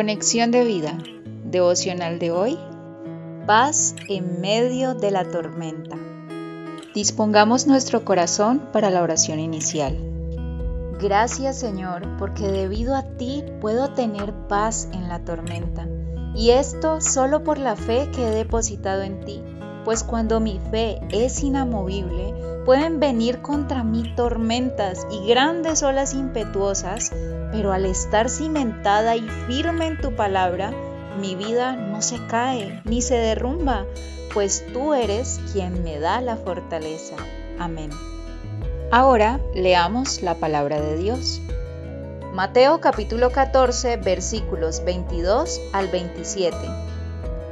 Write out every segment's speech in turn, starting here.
Conexión de vida, devocional de hoy, paz en medio de la tormenta. Dispongamos nuestro corazón para la oración inicial. Gracias Señor, porque debido a ti puedo tener paz en la tormenta, y esto solo por la fe que he depositado en ti, pues cuando mi fe es inamovible, pueden venir contra mí tormentas y grandes olas impetuosas, pero al estar cimentada y firme en tu palabra, mi vida no se cae ni se derrumba, pues tú eres quien me da la fortaleza. Amén. Ahora leamos la palabra de Dios. Mateo capítulo 14 versículos 22 al 27.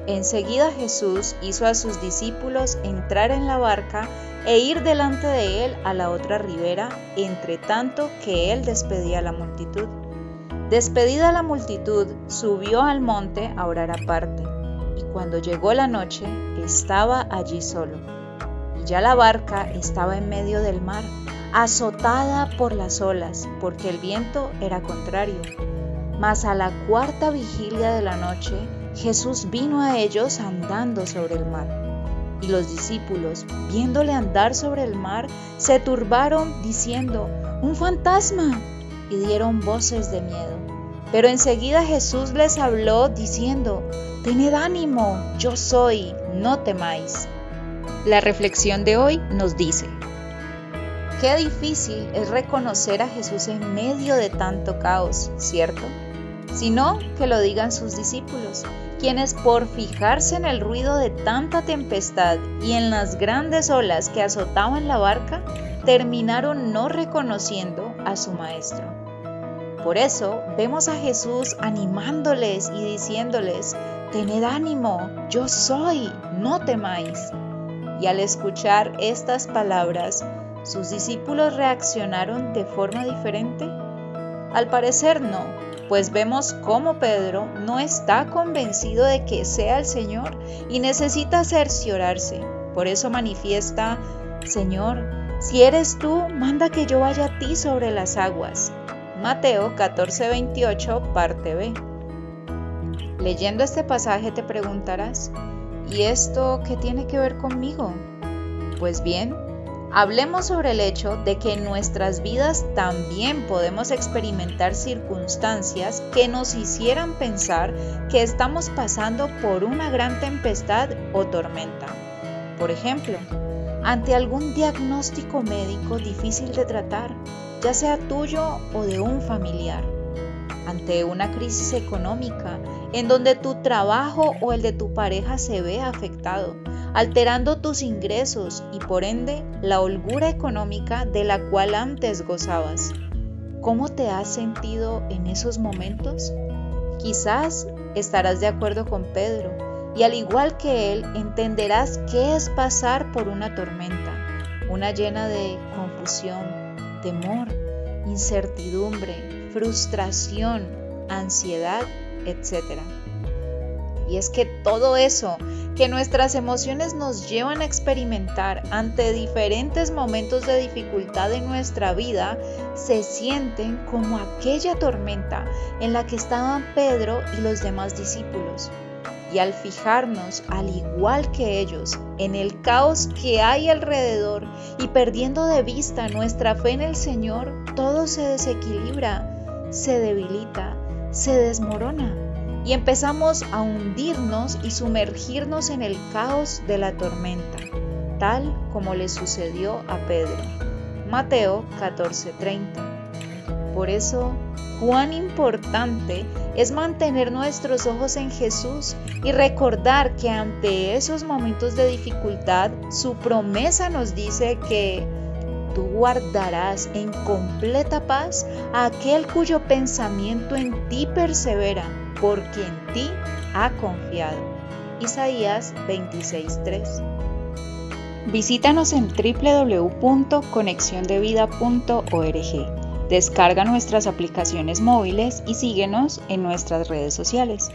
Enseguida Jesús hizo a sus discípulos entrar en la barca e ir delante de él a la otra ribera, entre tanto que él despedía a la multitud. Despedida la multitud, subió al monte a orar aparte, y cuando llegó la noche, estaba allí solo. Y ya la barca estaba en medio del mar, azotada por las olas, porque el viento era contrario. Mas a la cuarta vigilia de la noche, Jesús vino a ellos andando sobre el mar. Y los discípulos, viéndole andar sobre el mar, se turbaron diciendo, ¡Un fantasma! y dieron voces de miedo. Pero enseguida Jesús les habló diciendo, Tened ánimo, yo soy, no temáis. La reflexión de hoy nos dice, Qué difícil es reconocer a Jesús en medio de tanto caos, ¿cierto? Sino que lo digan sus discípulos quienes por fijarse en el ruido de tanta tempestad y en las grandes olas que azotaban la barca, terminaron no reconociendo a su maestro. Por eso vemos a Jesús animándoles y diciéndoles, Tened ánimo, yo soy, no temáis. Y al escuchar estas palabras, ¿sus discípulos reaccionaron de forma diferente? Al parecer no, pues vemos cómo Pedro no está convencido de que sea el Señor y necesita cerciorarse. Por eso manifiesta, Señor, si eres tú, manda que yo vaya a ti sobre las aguas. Mateo 14:28, parte B. Leyendo este pasaje te preguntarás, ¿y esto qué tiene que ver conmigo? Pues bien, Hablemos sobre el hecho de que en nuestras vidas también podemos experimentar circunstancias que nos hicieran pensar que estamos pasando por una gran tempestad o tormenta. Por ejemplo, ante algún diagnóstico médico difícil de tratar, ya sea tuyo o de un familiar, ante una crisis económica en donde tu trabajo o el de tu pareja se ve afectado, alterando tus ingresos y por ende la holgura económica de la cual antes gozabas. ¿Cómo te has sentido en esos momentos? Quizás estarás de acuerdo con Pedro y al igual que él entenderás qué es pasar por una tormenta, una llena de confusión, temor, incertidumbre, frustración, ansiedad, etc. Y es que todo eso que nuestras emociones nos llevan a experimentar ante diferentes momentos de dificultad en nuestra vida se sienten como aquella tormenta en la que estaban Pedro y los demás discípulos. Y al fijarnos, al igual que ellos, en el caos que hay alrededor y perdiendo de vista nuestra fe en el Señor, todo se desequilibra, se debilita, se desmorona y empezamos a hundirnos y sumergirnos en el caos de la tormenta, tal como le sucedió a Pedro. Mateo 14:30. Por eso, cuán importante es mantener nuestros ojos en Jesús y recordar que ante esos momentos de dificultad, su promesa nos dice que tú guardarás en completa paz a aquel cuyo pensamiento en ti persevera porque en ti ha confiado. Isaías 26:3. Visítanos en www.conexiondevida.org. Descarga nuestras aplicaciones móviles y síguenos en nuestras redes sociales.